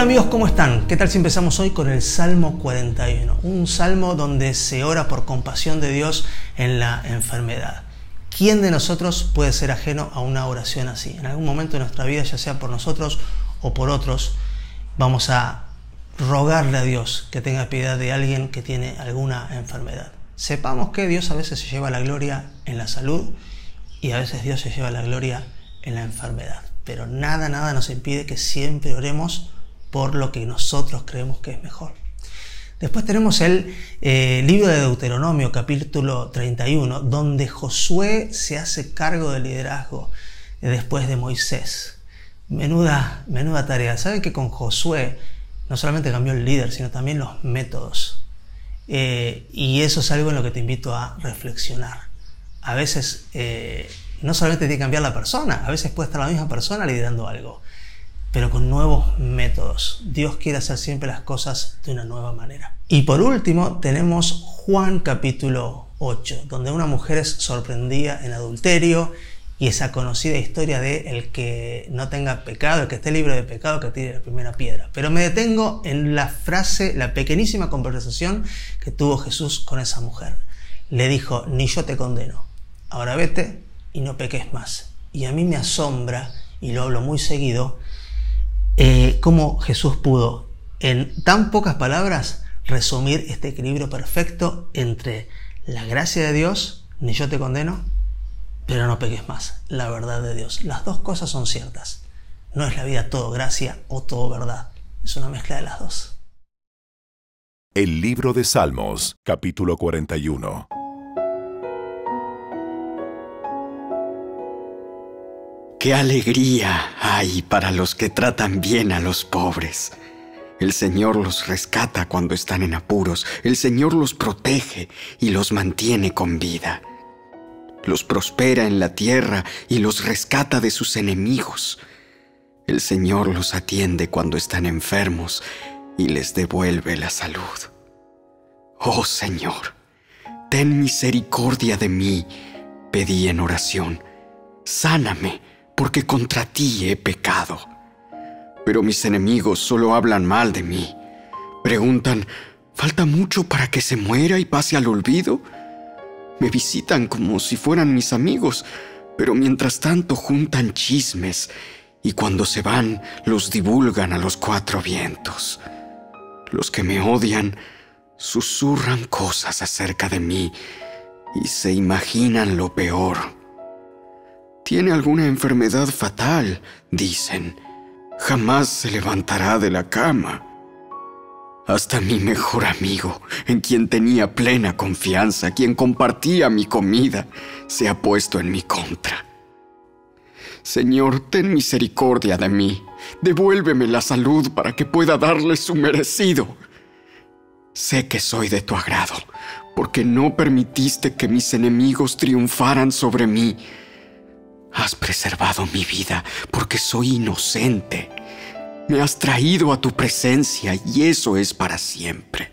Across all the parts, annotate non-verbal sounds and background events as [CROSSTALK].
Hola amigos, ¿cómo están? ¿Qué tal si empezamos hoy con el Salmo 41? Un salmo donde se ora por compasión de Dios en la enfermedad. ¿Quién de nosotros puede ser ajeno a una oración así? En algún momento de nuestra vida, ya sea por nosotros o por otros, vamos a rogarle a Dios que tenga piedad de alguien que tiene alguna enfermedad. Sepamos que Dios a veces se lleva la gloria en la salud y a veces Dios se lleva la gloria en la enfermedad. Pero nada, nada nos impide que siempre oremos por lo que nosotros creemos que es mejor. Después tenemos el eh, libro de Deuteronomio, capítulo 31, donde Josué se hace cargo del liderazgo después de Moisés. Menuda, menuda tarea. ¿Saben que con Josué no solamente cambió el líder, sino también los métodos? Eh, y eso es algo en lo que te invito a reflexionar. A veces eh, no solamente tiene que cambiar la persona, a veces puede estar la misma persona liderando algo pero con nuevos métodos. Dios quiere hacer siempre las cosas de una nueva manera. Y por último tenemos Juan capítulo 8, donde una mujer es sorprendida en adulterio y esa conocida historia de el que no tenga pecado, el que esté libre de pecado, que tire la primera piedra. Pero me detengo en la frase, la pequeñísima conversación que tuvo Jesús con esa mujer. Le dijo, ni yo te condeno, ahora vete y no peques más. Y a mí me asombra, y lo hablo muy seguido, eh, cómo Jesús pudo en tan pocas palabras resumir este equilibrio perfecto entre la gracia de Dios, ni yo te condeno, pero no pegues más, la verdad de Dios. Las dos cosas son ciertas. No es la vida todo gracia o todo verdad. Es una mezcla de las dos. El libro de Salmos, capítulo 41. ¡Qué alegría hay para los que tratan bien a los pobres! El Señor los rescata cuando están en apuros, el Señor los protege y los mantiene con vida. Los prospera en la tierra y los rescata de sus enemigos. El Señor los atiende cuando están enfermos y les devuelve la salud. Oh Señor, ten misericordia de mí, pedí en oración. Sáname porque contra ti he pecado. Pero mis enemigos solo hablan mal de mí. Preguntan, ¿falta mucho para que se muera y pase al olvido? Me visitan como si fueran mis amigos, pero mientras tanto juntan chismes y cuando se van los divulgan a los cuatro vientos. Los que me odian susurran cosas acerca de mí y se imaginan lo peor. Tiene alguna enfermedad fatal, dicen. Jamás se levantará de la cama. Hasta mi mejor amigo, en quien tenía plena confianza, quien compartía mi comida, se ha puesto en mi contra. Señor, ten misericordia de mí. Devuélveme la salud para que pueda darle su merecido. Sé que soy de tu agrado, porque no permitiste que mis enemigos triunfaran sobre mí Has preservado mi vida porque soy inocente. Me has traído a tu presencia y eso es para siempre.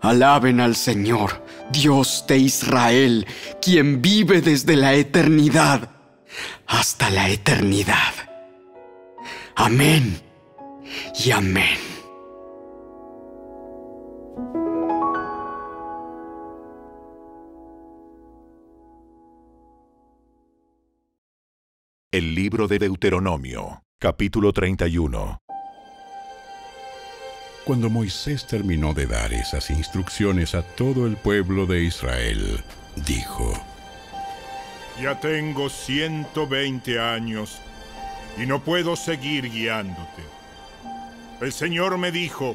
Alaben al Señor, Dios de Israel, quien vive desde la eternidad hasta la eternidad. Amén y amén. El libro de Deuteronomio, capítulo 31. Cuando Moisés terminó de dar esas instrucciones a todo el pueblo de Israel, dijo, Ya tengo 120 años y no puedo seguir guiándote. El Señor me dijo,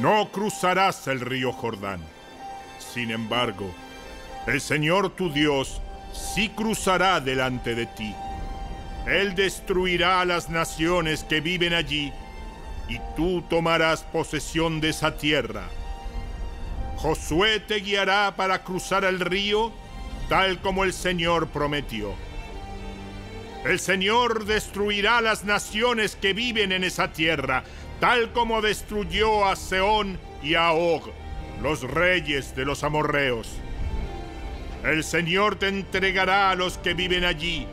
no cruzarás el río Jordán. Sin embargo, el Señor tu Dios sí cruzará delante de ti él destruirá a las naciones que viven allí, y tú tomarás posesión de esa tierra. Josué te guiará para cruzar el río, tal como el Señor prometió. El Señor destruirá las naciones que viven en esa tierra, tal como destruyó a Seón y a Og, los reyes de los amorreos. El Señor te entregará a los que viven allí,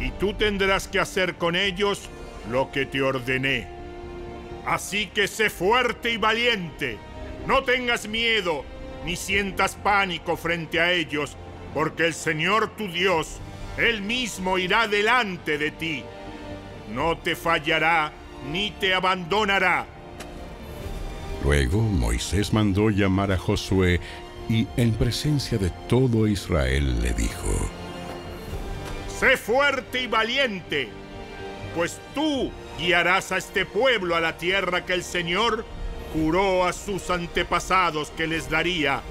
y tú tendrás que hacer con ellos lo que te ordené. Así que sé fuerte y valiente. No tengas miedo, ni sientas pánico frente a ellos, porque el Señor tu Dios, Él mismo irá delante de ti. No te fallará, ni te abandonará. Luego Moisés mandó llamar a Josué y en presencia de todo Israel le dijo, Sé fuerte y valiente, pues tú guiarás a este pueblo a la tierra que el Señor juró a sus antepasados que les daría.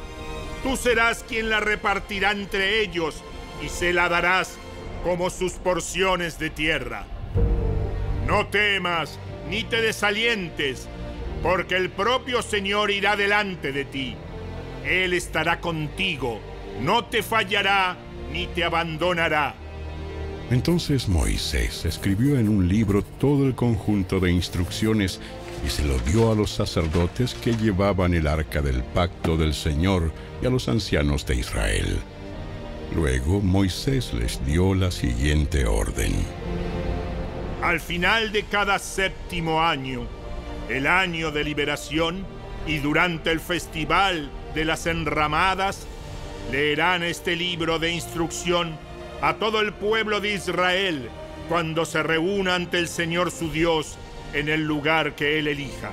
Tú serás quien la repartirá entre ellos y se la darás como sus porciones de tierra. No temas ni te desalientes, porque el propio Señor irá delante de ti. Él estará contigo, no te fallará ni te abandonará. Entonces Moisés escribió en un libro todo el conjunto de instrucciones y se lo dio a los sacerdotes que llevaban el arca del pacto del Señor y a los ancianos de Israel. Luego Moisés les dio la siguiente orden. Al final de cada séptimo año, el año de liberación, y durante el festival de las enramadas, leerán este libro de instrucción a todo el pueblo de Israel cuando se reúna ante el Señor su Dios en el lugar que Él elija.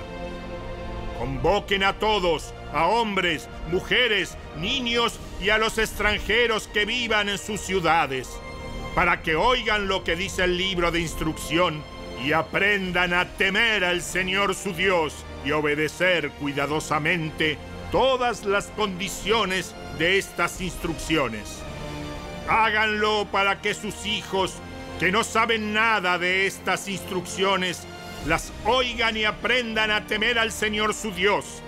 Convoquen a todos, a hombres, mujeres, niños y a los extranjeros que vivan en sus ciudades, para que oigan lo que dice el libro de instrucción y aprendan a temer al Señor su Dios y obedecer cuidadosamente todas las condiciones de estas instrucciones. Háganlo para que sus hijos, que no saben nada de estas instrucciones, las oigan y aprendan a temer al Señor su Dios.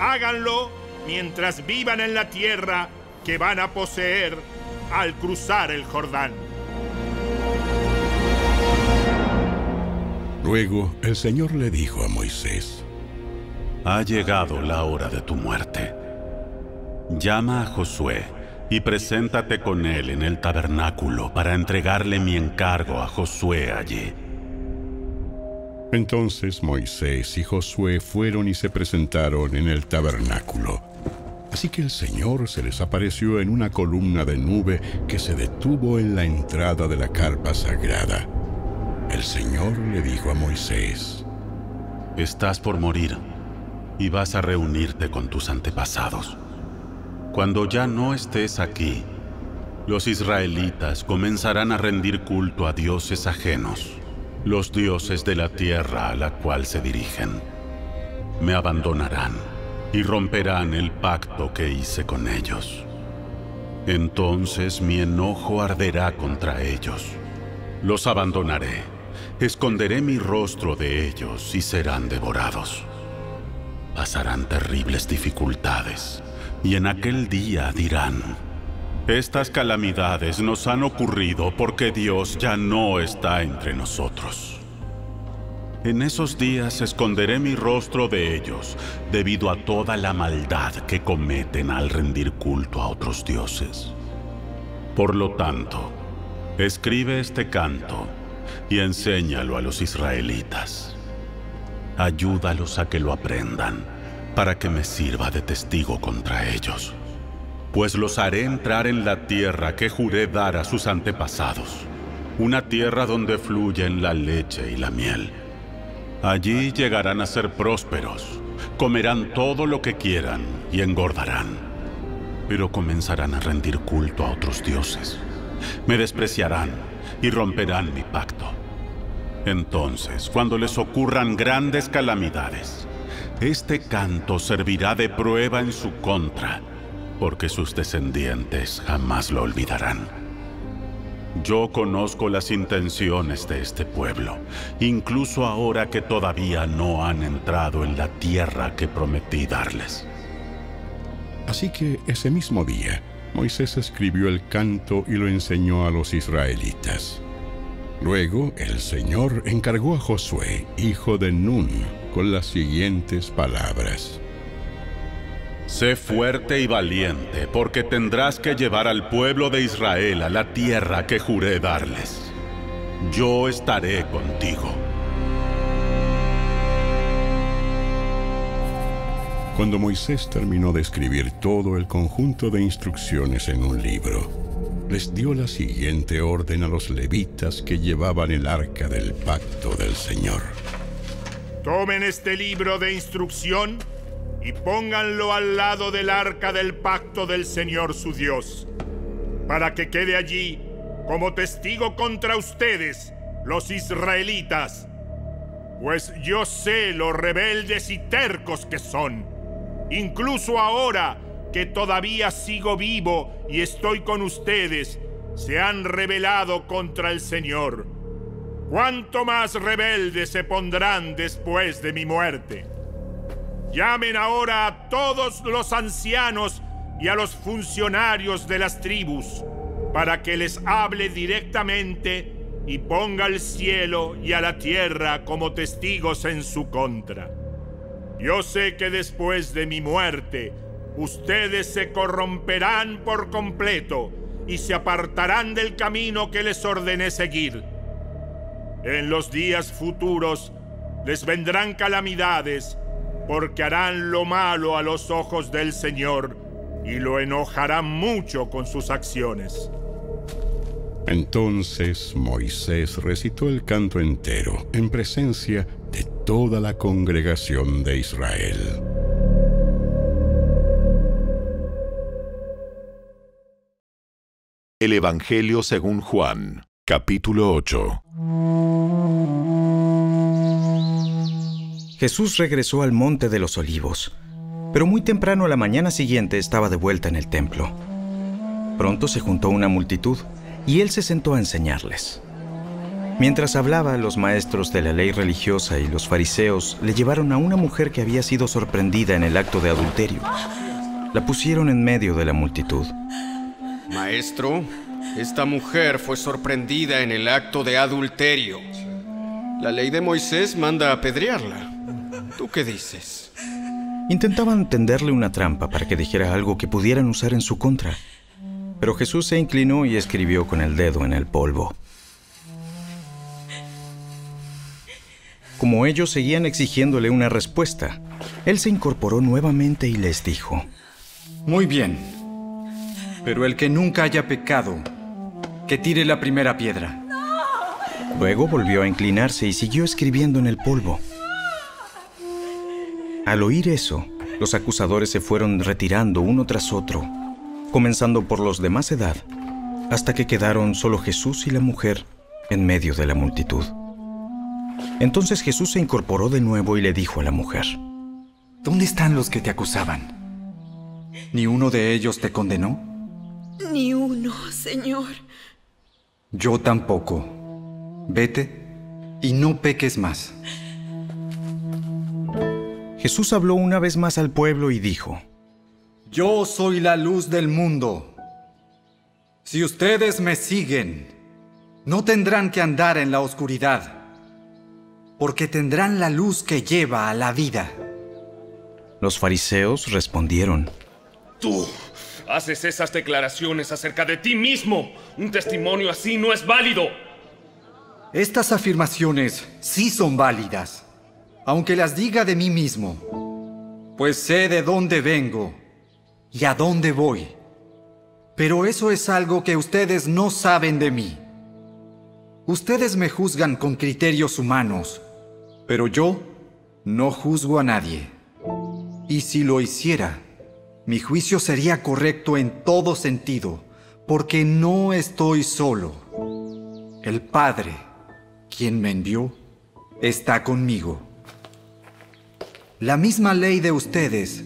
Háganlo mientras vivan en la tierra que van a poseer al cruzar el Jordán. Luego el Señor le dijo a Moisés, Ha llegado la hora de tu muerte. Llama a Josué y preséntate con él en el tabernáculo para entregarle mi encargo a Josué allí. Entonces Moisés y Josué fueron y se presentaron en el tabernáculo. Así que el Señor se les apareció en una columna de nube que se detuvo en la entrada de la carpa sagrada. El Señor le dijo a Moisés, Estás por morir y vas a reunirte con tus antepasados. Cuando ya no estés aquí, los israelitas comenzarán a rendir culto a dioses ajenos, los dioses de la tierra a la cual se dirigen. Me abandonarán y romperán el pacto que hice con ellos. Entonces mi enojo arderá contra ellos. Los abandonaré, esconderé mi rostro de ellos y serán devorados. Pasarán terribles dificultades y en aquel día dirán, estas calamidades nos han ocurrido porque Dios ya no está entre nosotros. En esos días esconderé mi rostro de ellos debido a toda la maldad que cometen al rendir culto a otros dioses. Por lo tanto, escribe este canto y enséñalo a los israelitas. Ayúdalos a que lo aprendan para que me sirva de testigo contra ellos. Pues los haré entrar en la tierra que juré dar a sus antepasados, una tierra donde fluyen la leche y la miel. Allí llegarán a ser prósperos, comerán todo lo que quieran y engordarán, pero comenzarán a rendir culto a otros dioses. Me despreciarán y romperán mi pacto. Entonces, cuando les ocurran grandes calamidades, este canto servirá de prueba en su contra, porque sus descendientes jamás lo olvidarán. Yo conozco las intenciones de este pueblo, incluso ahora que todavía no han entrado en la tierra que prometí darles. Así que ese mismo día, Moisés escribió el canto y lo enseñó a los israelitas. Luego el Señor encargó a Josué, hijo de Nun, con las siguientes palabras. Sé fuerte y valiente, porque tendrás que llevar al pueblo de Israel a la tierra que juré darles. Yo estaré contigo. Cuando Moisés terminó de escribir todo el conjunto de instrucciones en un libro, les dio la siguiente orden a los levitas que llevaban el arca del pacto del Señor. Tomen este libro de instrucción y pónganlo al lado del arca del pacto del Señor su Dios, para que quede allí como testigo contra ustedes, los israelitas, pues yo sé lo rebeldes y tercos que son. Incluso ahora que todavía sigo vivo y estoy con ustedes, se han rebelado contra el Señor. ¿Cuánto más rebeldes se pondrán después de mi muerte? Llamen ahora a todos los ancianos y a los funcionarios de las tribus para que les hable directamente y ponga al cielo y a la tierra como testigos en su contra. Yo sé que después de mi muerte, ustedes se corromperán por completo y se apartarán del camino que les ordené seguir. En los días futuros les vendrán calamidades porque harán lo malo a los ojos del Señor y lo enojarán mucho con sus acciones. Entonces Moisés recitó el canto entero en presencia de toda la congregación de Israel. El Evangelio según Juan, capítulo 8. Jesús regresó al monte de los olivos, pero muy temprano a la mañana siguiente estaba de vuelta en el templo. Pronto se juntó una multitud y él se sentó a enseñarles. Mientras hablaba, los maestros de la ley religiosa y los fariseos le llevaron a una mujer que había sido sorprendida en el acto de adulterio. La pusieron en medio de la multitud. Maestro, esta mujer fue sorprendida en el acto de adulterio. La ley de Moisés manda apedrearla. ¿Tú qué dices? Intentaban tenderle una trampa para que dijera algo que pudieran usar en su contra. Pero Jesús se inclinó y escribió con el dedo en el polvo. Como ellos seguían exigiéndole una respuesta, él se incorporó nuevamente y les dijo, Muy bien, pero el que nunca haya pecado, que tire la primera piedra. Luego volvió a inclinarse y siguió escribiendo en el polvo. Al oír eso, los acusadores se fueron retirando uno tras otro, comenzando por los de más edad, hasta que quedaron solo Jesús y la mujer en medio de la multitud. Entonces Jesús se incorporó de nuevo y le dijo a la mujer, ¿Dónde están los que te acusaban? ¿Ni uno de ellos te condenó? Ni uno, Señor. Yo tampoco. Vete y no peques más. Jesús habló una vez más al pueblo y dijo, Yo soy la luz del mundo. Si ustedes me siguen, no tendrán que andar en la oscuridad, porque tendrán la luz que lleva a la vida. Los fariseos respondieron, Tú haces esas declaraciones acerca de ti mismo. Un testimonio así no es válido. Estas afirmaciones sí son válidas, aunque las diga de mí mismo, pues sé de dónde vengo y a dónde voy. Pero eso es algo que ustedes no saben de mí. Ustedes me juzgan con criterios humanos, pero yo no juzgo a nadie. Y si lo hiciera, mi juicio sería correcto en todo sentido, porque no estoy solo. El Padre, quien me envió, está conmigo. La misma ley de ustedes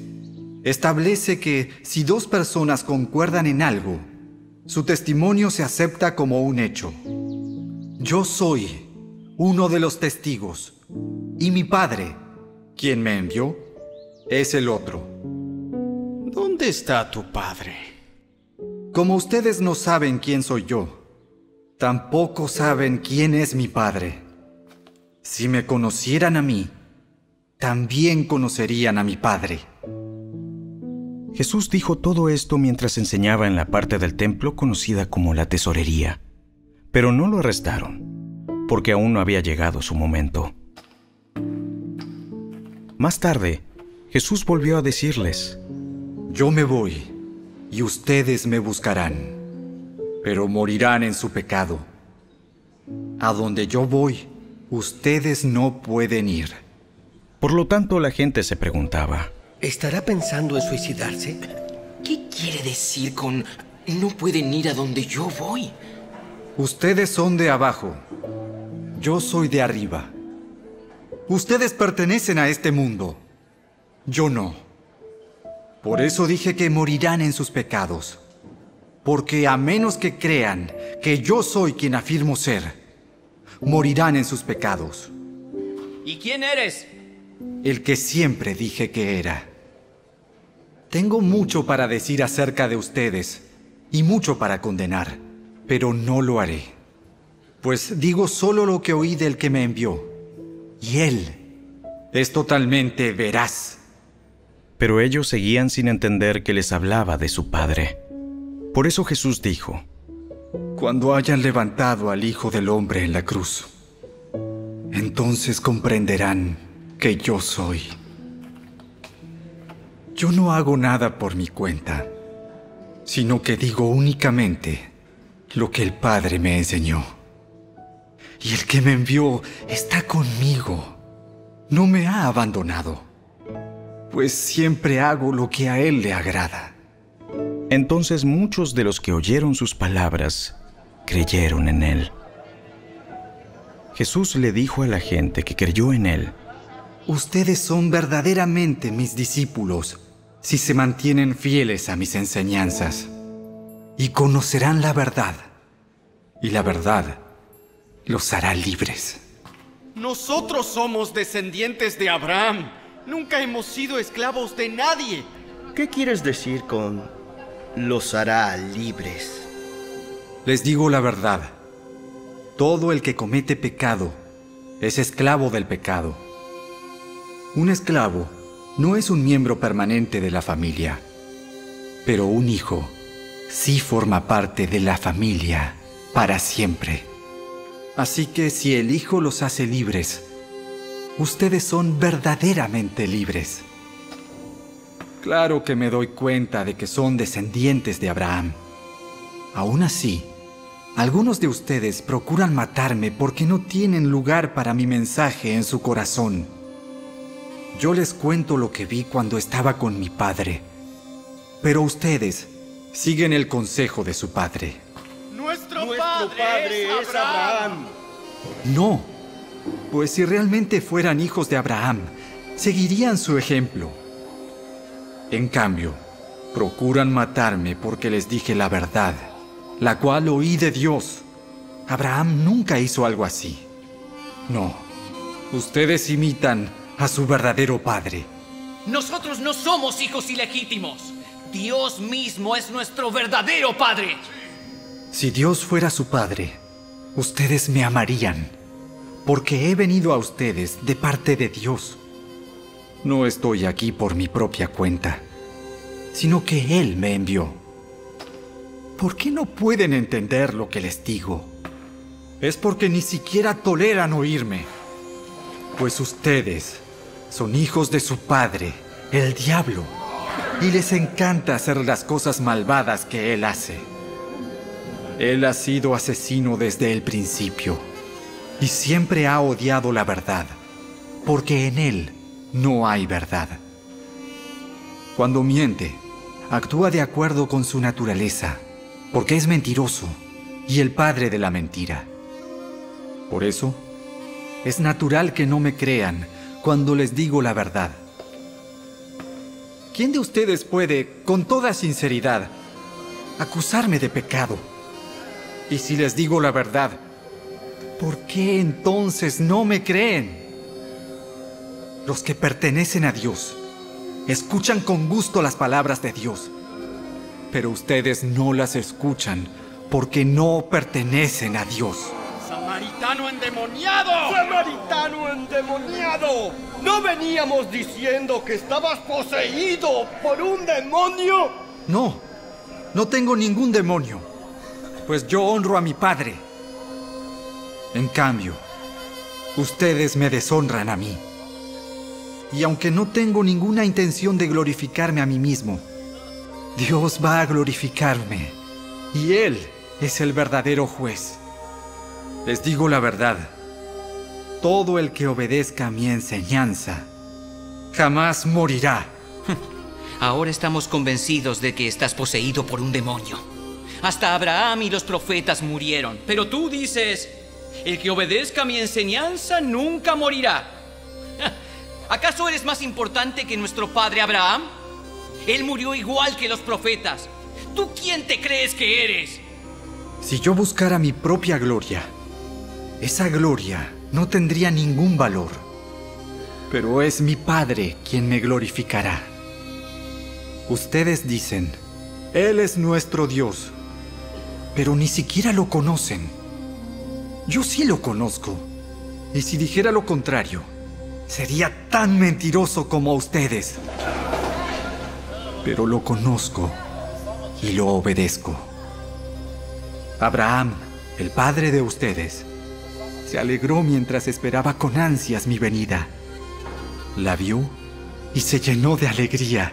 establece que si dos personas concuerdan en algo, su testimonio se acepta como un hecho. Yo soy uno de los testigos y mi Padre, quien me envió, es el otro. ¿Dónde está tu padre? Como ustedes no saben quién soy yo, tampoco saben quién es mi Padre. Si me conocieran a mí, también conocerían a mi Padre. Jesús dijo todo esto mientras enseñaba en la parte del templo conocida como la tesorería, pero no lo arrestaron, porque aún no había llegado su momento. Más tarde, Jesús volvió a decirles, Yo me voy, y ustedes me buscarán, pero morirán en su pecado. A donde yo voy, ustedes no pueden ir. Por lo tanto, la gente se preguntaba, ¿Estará pensando en suicidarse? ¿Qué quiere decir con no pueden ir a donde yo voy? Ustedes son de abajo. Yo soy de arriba. Ustedes pertenecen a este mundo. Yo no. Por eso dije que morirán en sus pecados. Porque a menos que crean que yo soy quien afirmo ser, morirán en sus pecados. ¿Y quién eres? El que siempre dije que era. Tengo mucho para decir acerca de ustedes y mucho para condenar, pero no lo haré. Pues digo solo lo que oí del que me envió. Y él es totalmente veraz. Pero ellos seguían sin entender que les hablaba de su Padre. Por eso Jesús dijo, Cuando hayan levantado al Hijo del Hombre en la cruz, entonces comprenderán que yo soy. Yo no hago nada por mi cuenta, sino que digo únicamente lo que el Padre me enseñó. Y el que me envió está conmigo. No me ha abandonado, pues siempre hago lo que a Él le agrada. Entonces muchos de los que oyeron sus palabras creyeron en Él. Jesús le dijo a la gente que creyó en Él, Ustedes son verdaderamente mis discípulos si se mantienen fieles a mis enseñanzas y conocerán la verdad, y la verdad los hará libres. Nosotros somos descendientes de Abraham. Nunca hemos sido esclavos de nadie. ¿Qué quieres decir con los hará libres? Les digo la verdad. Todo el que comete pecado es esclavo del pecado. Un esclavo no es un miembro permanente de la familia, pero un hijo sí forma parte de la familia para siempre. Así que si el Hijo los hace libres, ustedes son verdaderamente libres. Claro que me doy cuenta de que son descendientes de Abraham. Aún así, algunos de ustedes procuran matarme porque no tienen lugar para mi mensaje en su corazón. Yo les cuento lo que vi cuando estaba con mi padre, pero ustedes siguen el consejo de su padre. Nuestro, Nuestro padre, es Abraham. No, pues si realmente fueran hijos de Abraham, seguirían su ejemplo. En cambio, procuran matarme porque les dije la verdad, la cual oí de Dios. Abraham nunca hizo algo así. No, ustedes imitan a su verdadero padre. Nosotros no somos hijos ilegítimos. Dios mismo es nuestro verdadero padre. Si Dios fuera su padre, ustedes me amarían, porque he venido a ustedes de parte de Dios. No estoy aquí por mi propia cuenta, sino que Él me envió. ¿Por qué no pueden entender lo que les digo? Es porque ni siquiera toleran oírme. Pues ustedes son hijos de su padre, el diablo, y les encanta hacer las cosas malvadas que él hace. Él ha sido asesino desde el principio y siempre ha odiado la verdad, porque en él no hay verdad. Cuando miente, actúa de acuerdo con su naturaleza, porque es mentiroso y el padre de la mentira. Por eso, es natural que no me crean cuando les digo la verdad. ¿Quién de ustedes puede, con toda sinceridad, acusarme de pecado? Y si les digo la verdad, ¿por qué entonces no me creen? Los que pertenecen a Dios escuchan con gusto las palabras de Dios, pero ustedes no las escuchan porque no pertenecen a Dios. ¡Samaritano endemoniado! ¡Samaritano endemoniado! ¿No veníamos diciendo que estabas poseído por un demonio? No, no tengo ningún demonio, pues yo honro a mi padre. En cambio, ustedes me deshonran a mí. Y aunque no tengo ninguna intención de glorificarme a mí mismo, Dios va a glorificarme. Y Él es el verdadero juez. Les digo la verdad. Todo el que obedezca mi enseñanza jamás morirá. [LAUGHS] Ahora estamos convencidos de que estás poseído por un demonio. Hasta Abraham y los profetas murieron. Pero tú dices, el que obedezca mi enseñanza nunca morirá. [LAUGHS] ¿Acaso eres más importante que nuestro padre Abraham? Él murió igual que los profetas. ¿Tú quién te crees que eres? Si yo buscara mi propia gloria, esa gloria no tendría ningún valor. Pero es mi Padre quien me glorificará. Ustedes dicen, Él es nuestro Dios, pero ni siquiera lo conocen. Yo sí lo conozco. Y si dijera lo contrario, sería tan mentiroso como ustedes. Pero lo conozco y lo obedezco. Abraham, el padre de ustedes, se alegró mientras esperaba con ansias mi venida. La vio y se llenó de alegría.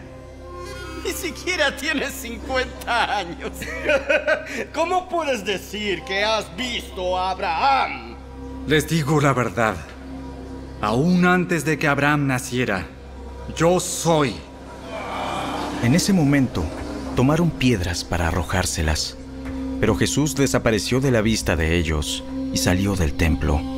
Ni siquiera tienes 50 años. [LAUGHS] ¿Cómo puedes decir que has visto a Abraham? Les digo la verdad. Aún antes de que Abraham naciera, yo soy. En ese momento, tomaron piedras para arrojárselas. Pero Jesús desapareció de la vista de ellos y salió del templo.